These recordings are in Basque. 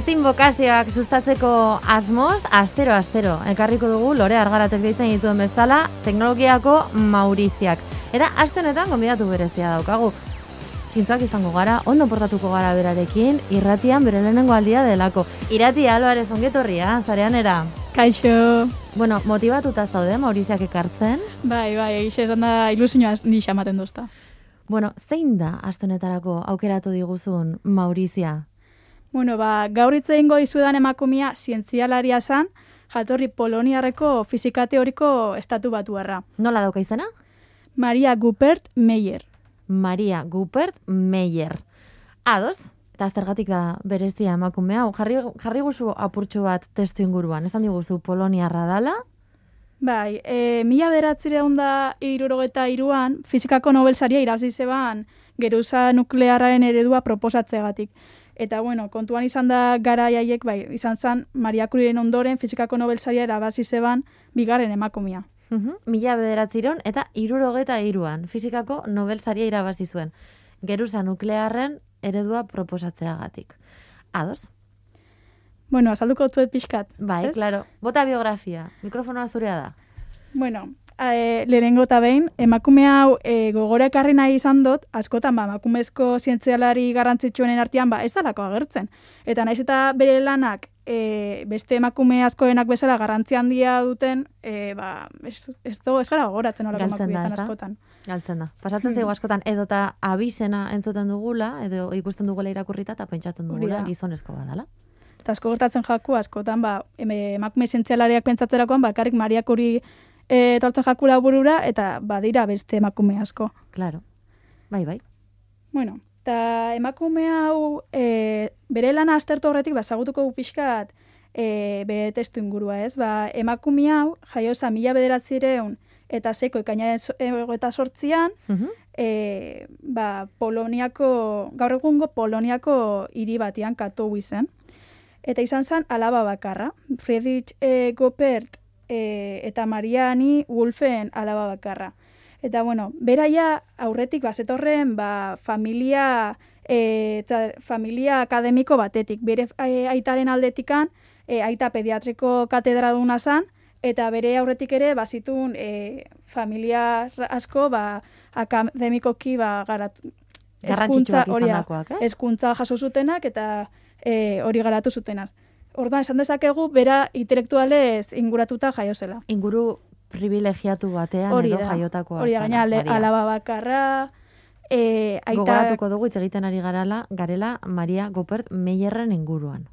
beste invokazioak sustatzeko asmoz, astero, astero, ekarriko dugu, lore argaratek deitzen dituen bezala, teknologiako mauriziak. Eta aste honetan gonbidatu berezia daukagu. Zintzuak izango gara, ondo portatuko gara berarekin, irratian bere lehenengo aldia delako. Irati, Alvarez, ongetorria, zarean era. Kaixo. Bueno, motibatuta zaude, mauriziak ekartzen. Bai, bai, egixe esan da ilusioa ni xamaten duzta. Bueno, zein da aste honetarako aukeratu diguzun Maurizia? Bueno, ba, gaur hitz egingo dizudan emakumia zientzialaria zan, jatorri poloniarreko fizika teoriko estatu batuarra. Nola dauka izena? Maria Gupert Meyer. Maria Gupert Meyer. Ados, eta aztergatik da berezia emakume hau. Jarri, jarri guzu apurtxo bat testu inguruan. Esan diguzu poloniarra dala? Bai, e, mila beratzire onda irurogeta iruan, fizikako Nobel saria irazi zeban geruza nuklearraren eredua proposatzeagatik. Eta bueno, kontuan izan da gara jaiek, bai, izan zen Maria Curiren ondoren fizikako Nobel saria erabazi zeban bigarren emakumia. Uhum, mila bederatziron eta irurogeta iruan fizikako Nobel saria irabazi zuen. Geruza nuklearren eredua proposatzeagatik. Ados? Bueno, azalduko zuet pixkat. Bai, ez? claro. Bota biografia. Mikrofonoa zurea da. Bueno, e, lehenengo eta behin, emakume hau e, gogora ekarri nahi izan dut, askotan ba, emakumezko zientzialari garrantzitsuenen artean ba, ez dalako agertzen. Eta naiz eta bere lanak e, beste emakume askoenak bezala garrantzi handia duten, e, ba, ez, ez, do, ez gara gogoratzen horako emakumeetan askotan. Galtzen da. Pasatzen Hmm. zaigu askotan edota abizena entzuten dugula, edo ikusten dugula irakurrita eta pentsatzen dugula gizonezko badala. Eta asko gertatzen jaku, askotan, ba, emakume zientzialariak pentsatzerakoan, bakarrik Maria Curie e, etortzen jakula burura, eta badira beste emakume asko. Claro. Bai, bai. Bueno, eta emakume hau e, bere lana aztertu horretik basagutuko gu pixkat e, bere testu ingurua, ez? Ba, emakume hau jaioza mila bederatzireun eta seiko ekainaren so- eta sortzian, Mhm. e, ba, Poloniako, gaur egungo Poloniako hiri batian katu zen. Eta izan zen alaba bakarra. Friedrich e, Gopert e, eta Mariani Wolfen alaba bakarra. Eta bueno, beraia aurretik bazetorren ba, familia e, eta familia akademiko batetik. Bere e, aitaren aldetikan e, aita pediatriko katedraduna zan, eta bere aurretik ere bazitun e, familia asko ba, akademikoki ba, garatu. Garrantzitsuak hezkuntza- hori da, izandakoak, ez? hezkuntza jaso zutenak eta e, hori garatu zutenak. Orduan, esan dezakegu, bera intelektualez inguratuta jaio zela. Inguru privilegiatu batean Hori edo jaiotakoa hori da, gaina alaba bakarra, e, aita, Gogoratuko dugu hitz egiten ari garala, garela Maria Gopert Meyerren inguruan.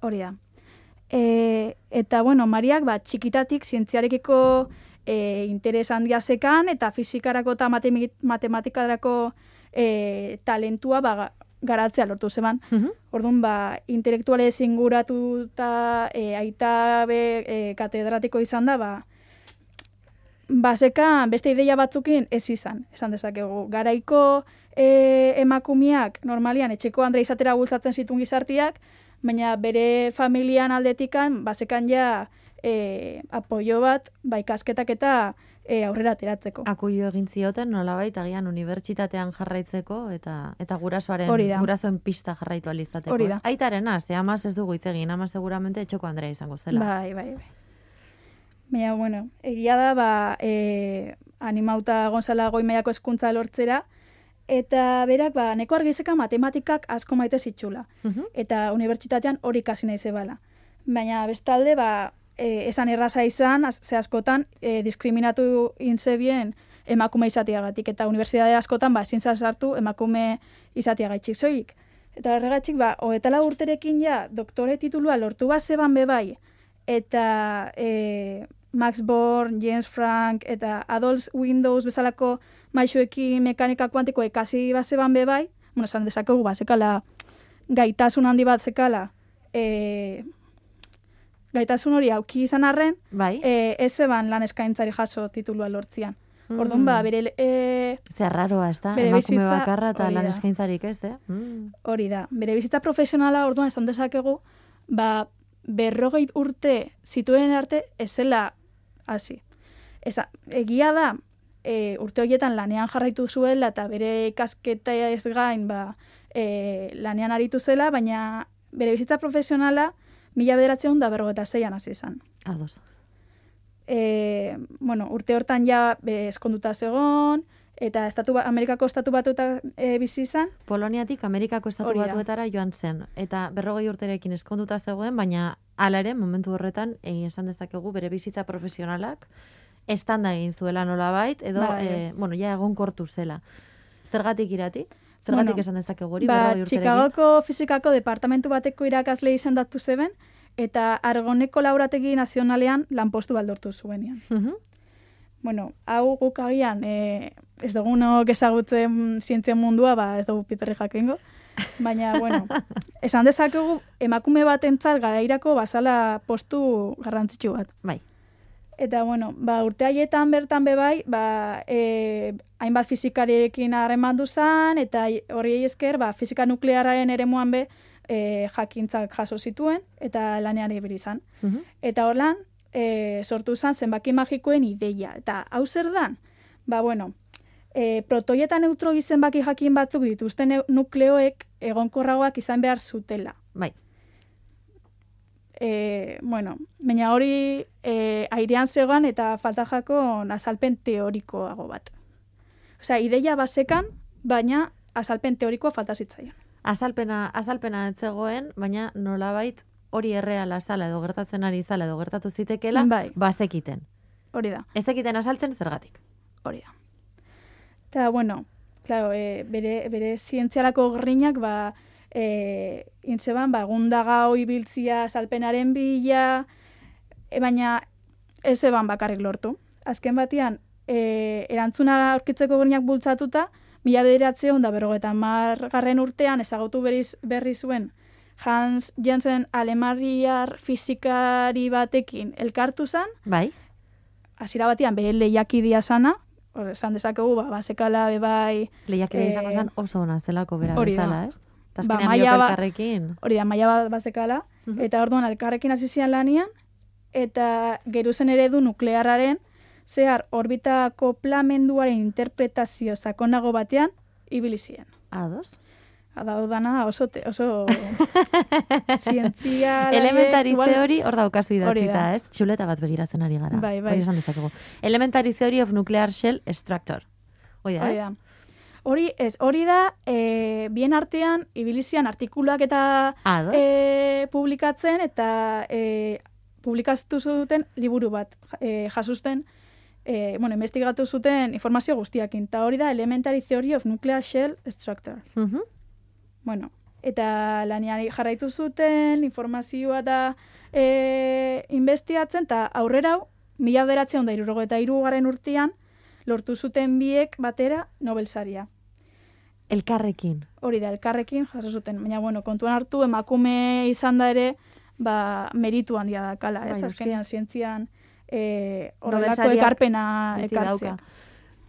hori da. E, eta, bueno, Mariak, ba, txikitatik zientziarekiko e, interes handia zekan, eta fizikarako eta matematikarako e, talentua ba, garatzea lortu zeban. Mhm. Orduan, ba, intelektualez inguratuta e, aita be e, katedratiko izan da, ba, baseka beste ideia batzukin ez izan, esan dezakegu. Garaiko e, emakumiak normalian etxeko Andre izatera bultzatzen zituen gizartiak, baina bere familian aldetikan basekan ja e, apoio bat, ba, ikasketak eta e, aurrera ateratzeko. Akuio egin zioten nolabait agian unibertsitatean jarraitzeko eta eta gurasoaren gurasoen pista jarraitu ahal izateko. Hori da. Aitarena, ze amaz ez dugu hitz egin, ama seguramente etxoko Andrea izango zela. Bai, bai, bai. Baina, bueno, egia da, ba, e, animauta Gonzala Goimeiako hezkuntza lortzera, eta berak, ba, neko argizeka matematikak asko maite zitxula. Mhm. Eta unibertsitatean hori ikasi nahi zebala. Baina, bestalde, ba, e, esan erraza izan, az, ze askotan, e, diskriminatu inzebien emakume izateagatik, eta unibertsitate askotan, ba, ezin sartu emakume izateagaitxik soilik. Eta horregatik, ba, hogetala urterekin ja, doktore titulua lortu bat zeban bebai, eta e, Max Born, James Frank, eta Adolf Windows bezalako maixuekin mekanika kuantiko ekasi bat zeban bebai, bueno, esan dezakegu, ba, zekala, gaitasun handi bat zekala, e, gaitasun hori auki izan arren, Bai. e, ez zeban lan eskaintzari jaso titulua lortzian. Orduan, ba, bere, e, Zer raroa, ez da? bere Emakume bizitza bakarra eta lan eskaintzarik ez, eh? Mm. hori da, bere bizitza profesionala orduan esan dezakegu, ba, berrogei urte zituen arte ez zela hasi. Eza, egia da, e, urte horietan lanean jarraitu zuela eta bere ikasketa ez gain ba, e, lanean aritu zela, baina bere bizitza profesionala mila bederatzeun da berrogeta zeian hasi izan. Ados. E, bueno, urte hortan ja be, eskonduta zegon, eta estatu, ba- Amerikako estatu batuta e, bizi izan, Poloniatik Amerikako estatu Hori da. batuetara joan zen. Eta berrogei urterekin eskonduta zegoen, baina hala ere, momentu horretan, egin esan dezakegu bere bizitza profesionalak estanda egin zuela nolabait, edo, Bai. eh, bueno, ja egon kortu zela. Zergatik irati? Zergatik Bueno, esan dezakegu hori, ba? Chicagoko fizikako departamentu bateko irakasle izendatu zeben, eta Argoneko laurategi nazionalean lanpostu baldortu zuenean. Mhm. Bueno, hau guk agian, e, ez dugunok ezagutzen zientzia mundua, ba, ez dugu piperri jakingo. Baina, bueno, esan dezakegu emakume batentzat garairako bazala postu garrantzitsu bat. Bai. Eta, bueno, ba, urte haietan bertan bebai, ba, e, hainbat fizikariekin harreman duzan, eta hori esker, ba, fizika nuklearraren eremuan be, e, jakintzak jaso zituen, eta lanean ibili izan. Mhm. Eta horlan, e, sortu zen zenbaki magikoen ideia. Eta hau zer dan? Ba, bueno, e, protoi eta neutroi zenbaki jakin batzuk dituzten nukleoek egonkorragoak izan behar zutela. Bai. E, bueno, baina hori e, airean zegoan eta falta jako azalpen teorikoago bat. Osea, ideia basekan, baina azalpen teorikoa falta zitzaion. Azalpena, azalpena ez zegoen, baina nolabait hori erreala zala edo gertatzen ari zala edo gertatu zitekela, Bai. bazekiten. Hori da. Ez ekiten azaltzen zergatik. Hori da. Eta, bueno, claro, e, bere, bere zientzialako grinak, ba, e, intzeban, ba, gundagau ibiltzia salpenaren bila, e, baina ez eban bakarrik lortu. Azken batean, e, erantzuna aurkitzeko grinak bultzatuta, mila bederatzeon da berrogeta margarren urtean ezagutu berriz, berri zuen Hans Jensen alemariar fizikari batekin elkartu zen, Bai? hasiera batean bere lehiakidia sana, hor esan dezakegu, ba, basekala bebai, Lehiakide Eh, izango zen oso ona zelako bera bezala, ez? Eta Ba, azkenean biok ba- elkarrekin. hori da, maila bat basekala, Mhm. eta orduan elkarrekin hasi zian lanian, eta geruzen eredu nuklearraren, zehar orbitako plamenduaren interpretazio sakonago batean, ibili ziren. Ados? Adau dana oso, te, oso zientzia... Elementari igual- theory hor daukazu idatzita, da. ez? Txuleta bat begiratzen ari gara. Bai, bai. Hori esan dezakegu. Elementary theory of nuclear shell extractor. Hoi da, Hori ez? da. Hori, ez, hori da, e, bien artean, ibilizian artikuluak eta e, publikatzen, eta e, publikatu zuten liburu bat, e, jasuzten, e, bueno, investigatu zuten informazio guztiakin, eta hori da Elementary Theory of Nuclear Shell Structure. Mhm. Bueno, eta lanean jarraitu zuten informazioa da e, investigatzen, eta aurrera, hau, mila beratzen da eta irugarren urtean, lortu zuten biek batera Nobel saria. Elkarrekin. Hori da, elkarrekin jaso zuten. Baina, bueno, kontuan hartu, emakume izan da ere, ba, meritu handia da kala, Bai, ez? noski. Azkenean zientzian e, horrelako ekarpena ekartzea.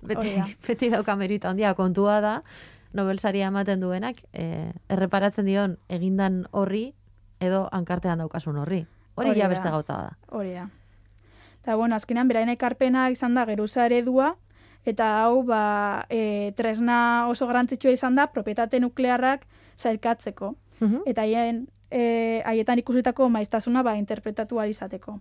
Beti, beti dauka merito handia kontua da, Nobel saria ematen duenak, eh, erreparatzen dion egindan horri, edo hankartean daukasun horri. Hori Hori ja beste gauza da. Hori da. Eta, bueno, azkenean beraien ekarpena izan da geruza eredua, eta hau, ba, e, tresna oso garrantzitsua izan da, propietate nuklearrak zailkatzeko. Mhm. Eta haien, e, haietan ikusitako maiztasuna, ba, interpretatu izateko.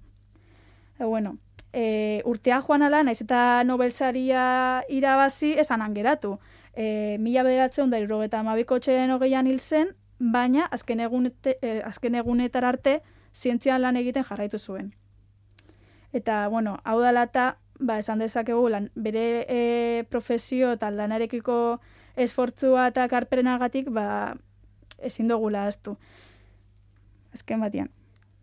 E, bueno, e, urtea joan ala, naiz eta Nobel saria irabazi, esan angeratu. E, mila bederatzen da irrogeta amabiko txeren hogeian hil zen, baina azken, egunete, e, azken egunetar arte zientzian lan egiten jarraitu zuen. Eta, bueno, hau da lata, ba, esan dezakegu, lan, bere e, profesio eta lanarekiko esfortzua eta karperenagatik, ba, ezin dugula astu. Azken batean.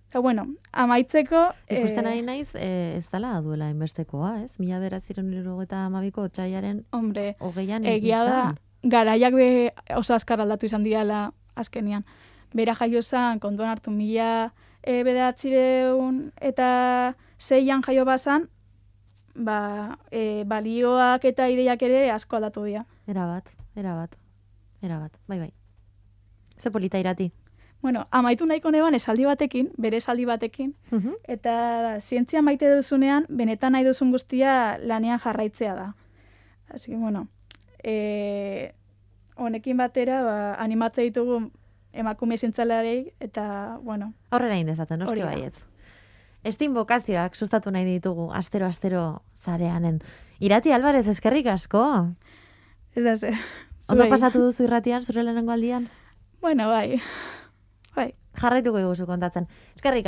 Eta, bueno, amaitzeko... Ikusten eh, ari naiz, eh, ez dala duela inbestekoa, ez? Mila beratzen eta amabiko txaiaren Hombre, hogeian egia da, garaiak be oso azkar aldatu izan diala azkenian. Bera jaio zan, kontuan hartu mila e, bederatzireun eta zeian jaio bazan, ba, e, balioak eta ideiak ere asko aldatu dira. Era bat, era bat, era bat, bai bai. Ze polita irati. Bueno, amaitu nahiko neban esaldi batekin, bere esaldi batekin, Mhm. eta zientzia maite duzunean, benetan nahi duzun guztia lanean jarraitzea da. Así que, bueno, e, honekin batera, ba, animatze ditugu emakume zintzalarei, eta, bueno, Aurrera indezaten, noski Hori da. baietz. Estin bokazioak sustatu nahi ditugu, astero-astero zareanen. Irati Alvarez, eskerrik asko. ez da ze. Ondo pasatu duzu irratian, zure lehenengo aldian? Bueno, bai. Bai. Jarraituko iguzu kontatzen. Eskerrik